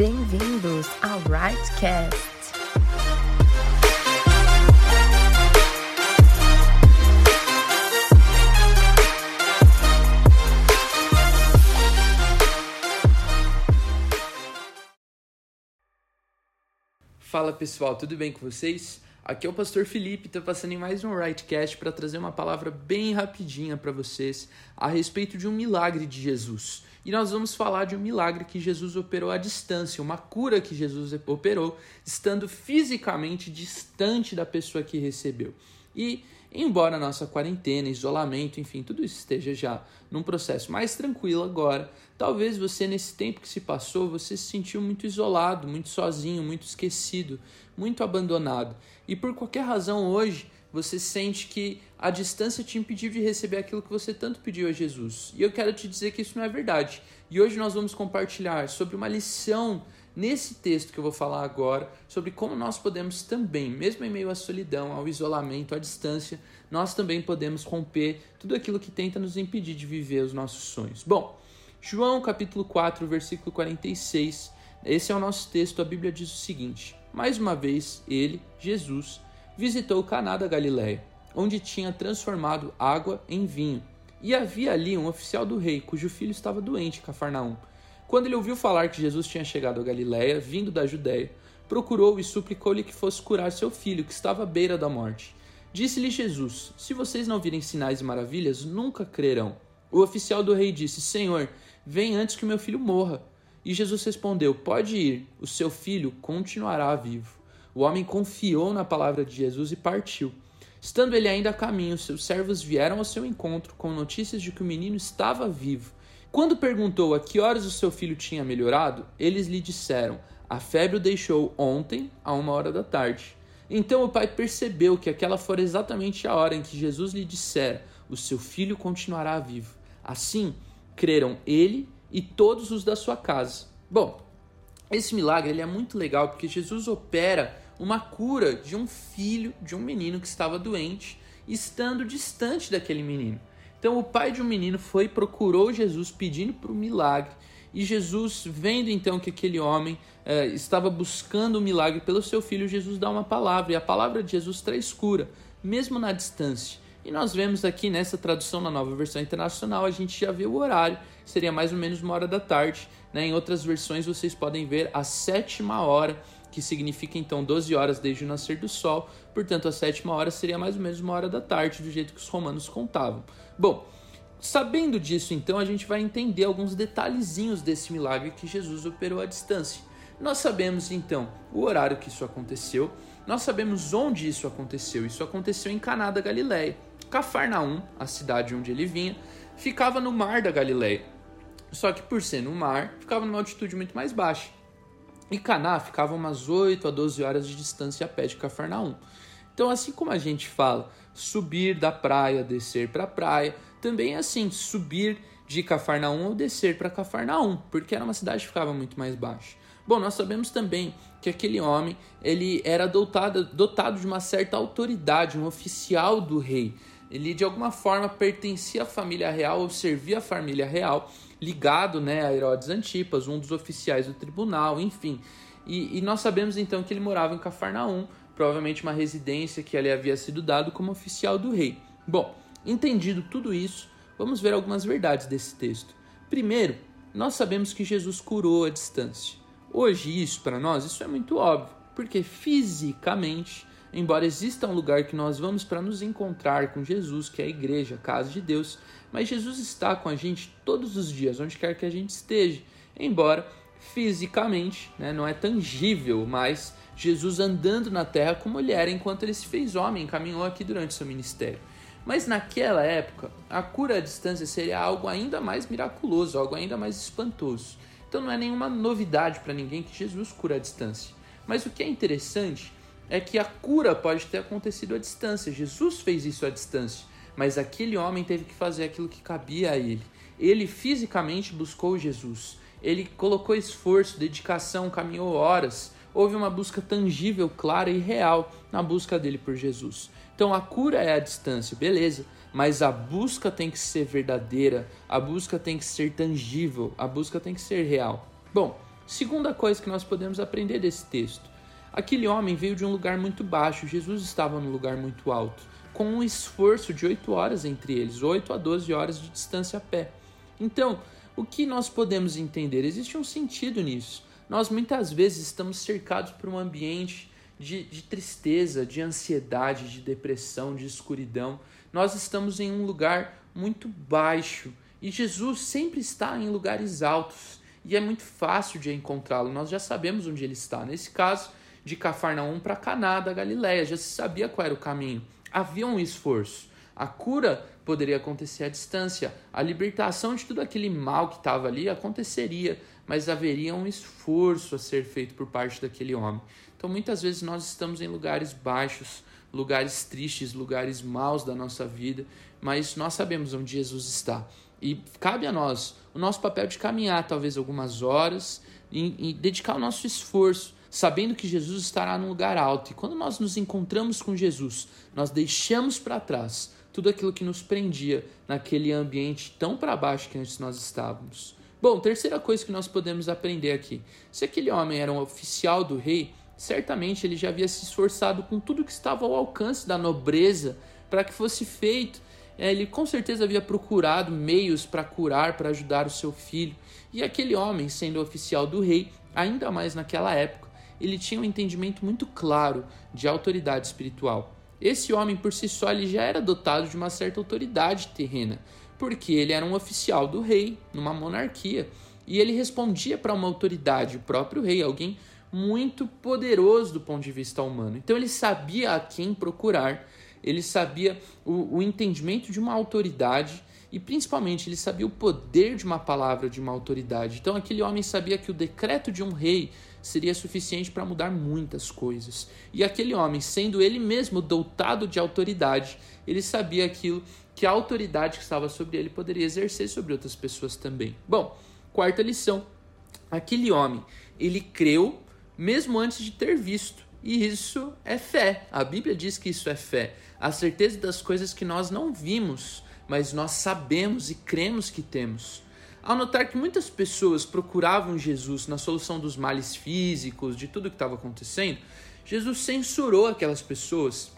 Bem-vindos ao Rightcast. Fala pessoal, tudo bem com vocês? Aqui é o Pastor Felipe, estou passando em mais um Rightcast para trazer uma palavra bem rapidinha para vocês a respeito de um milagre de Jesus. E nós vamos falar de um milagre que Jesus operou à distância, uma cura que Jesus operou, estando fisicamente distante da pessoa que recebeu. E embora a nossa quarentena, isolamento, enfim, tudo isso esteja já num processo mais tranquilo agora, talvez você nesse tempo que se passou, você se sentiu muito isolado, muito sozinho, muito esquecido, muito abandonado. E por qualquer razão hoje, você sente que a distância te impediu de receber aquilo que você tanto pediu a Jesus. E eu quero te dizer que isso não é verdade. E hoje nós vamos compartilhar sobre uma lição nesse texto que eu vou falar agora, sobre como nós podemos também, mesmo em meio à solidão, ao isolamento, à distância, nós também podemos romper tudo aquilo que tenta nos impedir de viver os nossos sonhos. Bom, João capítulo 4, versículo 46, esse é o nosso texto, a Bíblia diz o seguinte: Mais uma vez, ele, Jesus, visitou Caná da Galiléia, onde tinha transformado água em vinho. E havia ali um oficial do rei, cujo filho estava doente Cafarnaum. Quando ele ouviu falar que Jesus tinha chegado a Galiléia, vindo da Judéia, procurou e suplicou-lhe que fosse curar seu filho, que estava à beira da morte. Disse-lhe Jesus: Se vocês não virem sinais e maravilhas, nunca crerão. O oficial do rei disse: Senhor, vem antes que meu filho morra. E Jesus respondeu: Pode ir, o seu filho continuará vivo. O homem confiou na palavra de Jesus e partiu. Estando ele ainda a caminho, seus servos vieram ao seu encontro com notícias de que o menino estava vivo. Quando perguntou a que horas o seu filho tinha melhorado, eles lhe disseram: A febre o deixou ontem, a uma hora da tarde. Então o pai percebeu que aquela fora exatamente a hora em que Jesus lhe dissera: O seu filho continuará vivo. Assim, creram ele e todos os da sua casa. Bom, esse milagre ele é muito legal porque Jesus opera uma cura de um filho, de um menino que estava doente, estando distante daquele menino. Então o pai de um menino foi procurou Jesus pedindo para o milagre e Jesus vendo então que aquele homem eh, estava buscando o um milagre pelo seu filho, Jesus dá uma palavra e a palavra de Jesus traz cura, mesmo na distância. E nós vemos aqui nessa tradução na nova versão internacional, a gente já vê o horário, seria mais ou menos uma hora da tarde. Né? Em outras versões vocês podem ver a sétima hora, que significa então 12 horas desde o nascer do sol, portanto a sétima hora seria mais ou menos uma hora da tarde, do jeito que os romanos contavam. Bom, sabendo disso então, a gente vai entender alguns detalhezinhos desse milagre que Jesus operou à distância. Nós sabemos então o horário que isso aconteceu, nós sabemos onde isso aconteceu. Isso aconteceu em Caná da Galileia. Cafarnaum, a cidade onde ele vinha, ficava no mar da Galileia. Só que por ser no mar, ficava numa altitude muito mais baixa. E Caná ficava umas 8 a 12 horas de distância a pé de Cafarnaum. Então, assim como a gente fala subir da praia, descer para a praia, também é assim, subir de Cafarnaum ou descer para Cafarnaum, porque era uma cidade que ficava muito mais baixa. Bom, nós sabemos também que aquele homem ele era dotado, dotado de uma certa autoridade, um oficial do rei. Ele de alguma forma pertencia à família real ou servia à família real, ligado né, a Herodes Antipas, um dos oficiais do tribunal, enfim. E, e nós sabemos então que ele morava em Cafarnaum, provavelmente uma residência que ele havia sido dado como oficial do rei. Bom, entendido tudo isso, vamos ver algumas verdades desse texto. Primeiro, nós sabemos que Jesus curou a distância. Hoje, isso para nós, isso é muito óbvio, porque fisicamente, embora exista um lugar que nós vamos para nos encontrar com Jesus, que é a igreja, a casa de Deus, mas Jesus está com a gente todos os dias, onde quer que a gente esteja, embora fisicamente, né, não é tangível, mas Jesus andando na terra como era enquanto ele se fez homem, caminhou aqui durante seu ministério. Mas naquela época, a cura à distância seria algo ainda mais miraculoso, algo ainda mais espantoso. Então não é nenhuma novidade para ninguém que Jesus cura à distância. Mas o que é interessante é que a cura pode ter acontecido à distância. Jesus fez isso à distância, mas aquele homem teve que fazer aquilo que cabia a ele. Ele fisicamente buscou Jesus. Ele colocou esforço, dedicação, caminhou horas. Houve uma busca tangível, clara e real na busca dele por Jesus. Então a cura é à distância, beleza mas a busca tem que ser verdadeira, a busca tem que ser tangível, a busca tem que ser real. Bom, Segunda coisa que nós podemos aprender desse texto: aquele homem veio de um lugar muito baixo, Jesus estava num lugar muito alto, com um esforço de 8 horas entre eles, 8 a 12 horas de distância a pé. Então, o que nós podemos entender? Existe um sentido nisso. Nós muitas vezes estamos cercados por um ambiente de, de, tristeza, de ansiedade, de depressão, de escuridão. Nós estamos em um lugar muito baixo e Jesus sempre está em lugares altos e é muito fácil de encontrá-lo. Nós já sabemos onde ele está. Nesse caso, de Cafarnaum para Caná da Galileia, já se sabia qual era o caminho. Havia um esforço. A cura poderia acontecer à distância, a libertação de tudo aquele mal que estava ali aconteceria, mas haveria um esforço a ser feito por parte daquele homem. Então muitas vezes nós estamos em lugares baixos, lugares tristes, lugares maus da nossa vida, mas nós sabemos onde Jesus está. E cabe a nós o nosso papel de caminhar talvez algumas horas e, e dedicar o nosso esforço, sabendo que Jesus estará num lugar alto. E quando nós nos encontramos com Jesus, nós deixamos para trás tudo aquilo que nos prendia naquele ambiente tão para baixo que antes nós estávamos. Bom, terceira coisa que nós podemos aprender aqui: se aquele homem era um oficial do rei, certamente ele já havia se esforçado com tudo que estava ao alcance da nobreza para que fosse feito. É, ele com certeza havia procurado meios para curar, para ajudar o seu filho. E aquele homem, sendo oficial do rei, ainda mais naquela época, ele tinha um entendimento muito claro de autoridade espiritual. Esse homem por si só ele já era dotado de uma certa autoridade terrena, porque ele era um oficial do rei numa monarquia e ele respondia para uma autoridade, o próprio rei, alguém muito poderoso do ponto de vista humano. Então ele sabia a quem procurar, ele sabia o, o entendimento de uma autoridade e principalmente ele sabia o poder de uma palavra de uma autoridade. Então aquele homem sabia que o decreto de um rei seria suficiente para mudar muitas coisas. E aquele homem, sendo ele mesmo dotado de autoridade, ele sabia aquilo que a autoridade que estava sobre ele poderia exercer sobre outras pessoas também. Bom, quarta lição. Aquele homem, ele creu mesmo antes de ter visto. E isso é fé. A Bíblia diz que isso é fé. A certeza das coisas que nós não vimos, mas nós sabemos e cremos que temos. Ao notar que muitas pessoas procuravam Jesus na solução dos males físicos, de tudo que estava acontecendo, Jesus censurou aquelas pessoas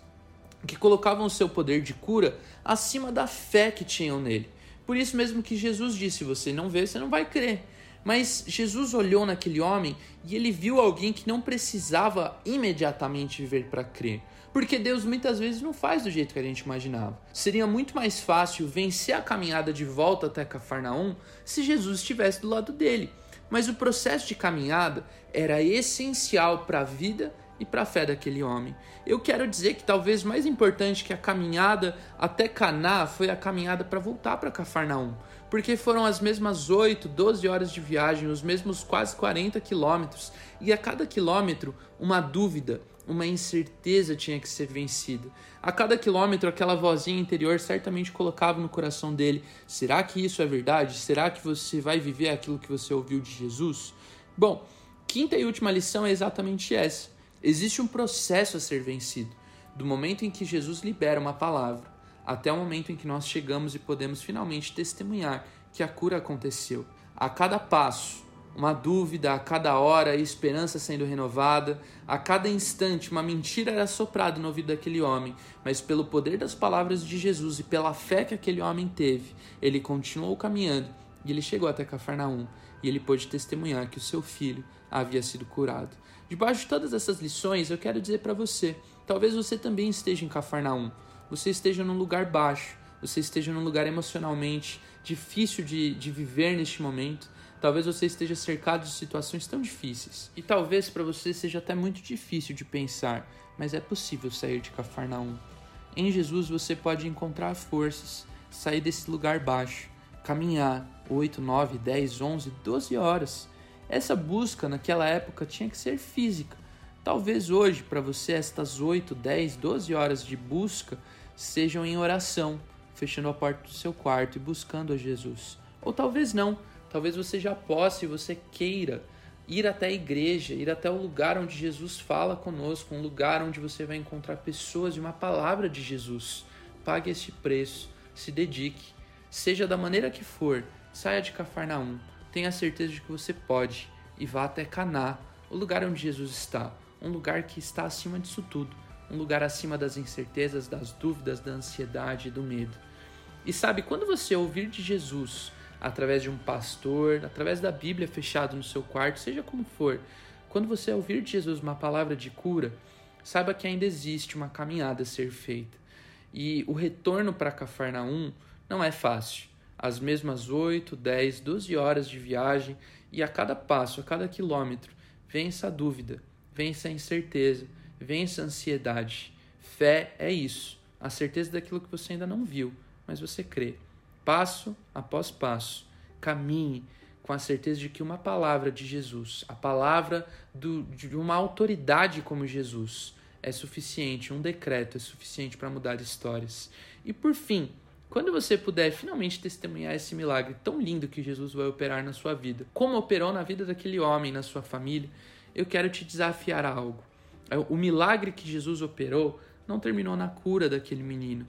que colocavam o seu poder de cura acima da fé que tinham nele. Por isso mesmo que Jesus disse: se você não vê, você não vai crer. Mas Jesus olhou naquele homem e ele viu alguém que não precisava imediatamente ver para crer. Porque Deus muitas vezes não faz do jeito que a gente imaginava. Seria muito mais fácil vencer a caminhada de volta até Cafarnaum se Jesus estivesse do lado dele. Mas o processo de caminhada era essencial para a vida e para a fé daquele homem. Eu quero dizer que talvez mais importante que a caminhada até Caná foi a caminhada para voltar para Cafarnaum, porque foram as mesmas 8, 12 horas de viagem, os mesmos quase 40 quilômetros, e a cada quilômetro uma dúvida, uma incerteza tinha que ser vencida. A cada quilômetro, aquela vozinha interior certamente colocava no coração dele: será que isso é verdade? Será que você vai viver aquilo que você ouviu de Jesus? Bom, quinta e última lição é exatamente essa. Existe um processo a ser vencido, do momento em que Jesus libera uma palavra até o momento em que nós chegamos e podemos finalmente testemunhar que a cura aconteceu. A cada passo, uma dúvida, a cada hora, a esperança sendo renovada, a cada instante, uma mentira era soprada no ouvido daquele homem, mas pelo poder das palavras de Jesus e pela fé que aquele homem teve, ele continuou caminhando e ele chegou até Cafarnaum e ele pôde testemunhar que o seu filho havia sido curado. Debaixo de todas essas lições, eu quero dizer para você: talvez você também esteja em Cafarnaum, você esteja num lugar baixo, você esteja num lugar emocionalmente difícil de, de viver neste momento. Talvez você esteja cercado de situações tão difíceis. E talvez para você seja até muito difícil de pensar, mas é possível sair de Cafarnaum. Em Jesus você pode encontrar forças, sair desse lugar baixo caminhar 8, 9, 10, 11, 12 horas. Essa busca naquela época tinha que ser física. Talvez hoje, para você, estas 8, 10, 12 horas de busca sejam em oração, fechando a porta do seu quarto e buscando a Jesus. Ou talvez não, talvez você já possa e você queira ir até a igreja, ir até o lugar onde Jesus fala conosco, um lugar onde você vai encontrar pessoas e uma palavra de Jesus. Pague este preço, se dedique Seja da maneira que for, saia de Cafarnaum. Tenha certeza de que você pode, e vá até Caná, o lugar onde Jesus está, um lugar que está acima disso tudo, um lugar acima das incertezas, das dúvidas, da ansiedade e do medo. E sabe, quando você ouvir de Jesus através de um pastor, através da Bíblia fechado no seu quarto, seja como for, quando você ouvir de Jesus uma palavra de cura, saiba que ainda existe uma caminhada a ser feita. E o retorno para Cafarnaum não é fácil. As mesmas 8, 10, 12 horas de viagem e a cada passo, a cada quilômetro, vem essa dúvida, vem essa incerteza, vem essa ansiedade. Fé é isso, a certeza daquilo que você ainda não viu, mas você crê. Passo após passo, caminhe com a certeza de que uma palavra de Jesus, a palavra do, de uma autoridade como Jesus, é suficiente, um decreto é suficiente para mudar histórias. E por fim, quando você puder finalmente testemunhar esse milagre tão lindo que Jesus vai operar na sua vida, como operou na vida daquele homem, na sua família, eu quero te desafiar a algo. O milagre que Jesus operou não terminou na cura daquele menino,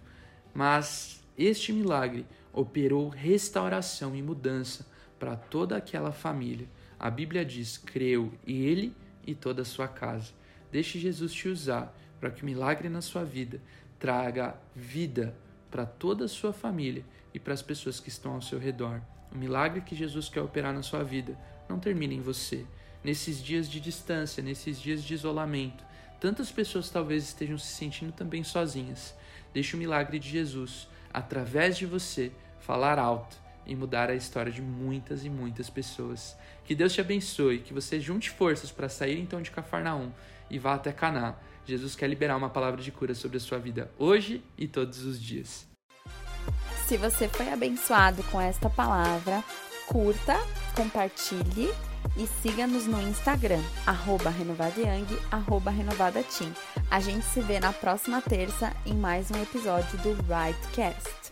mas este milagre operou restauração e mudança para toda aquela família. A Bíblia diz: creu ele e toda a sua casa. Deixe Jesus te usar para que o milagre na sua vida traga vida para toda a sua família e para as pessoas que estão ao seu redor. O milagre que Jesus quer operar na sua vida não termina em você. Nesses dias de distância, nesses dias de isolamento, tantas pessoas talvez estejam se sentindo também sozinhas. Deixe o milagre de Jesus, através de você, falar alto e mudar a história de muitas e muitas pessoas. Que Deus te abençoe, que você junte forças para sair então de Cafarnaum e vá até Caná. Jesus quer liberar uma palavra de cura sobre a sua vida hoje e todos os dias. Se você foi abençoado com esta palavra, curta, compartilhe e siga-nos no Instagram, arroba renovadayang, arroba. A gente se vê na próxima terça em mais um episódio do Rightcast.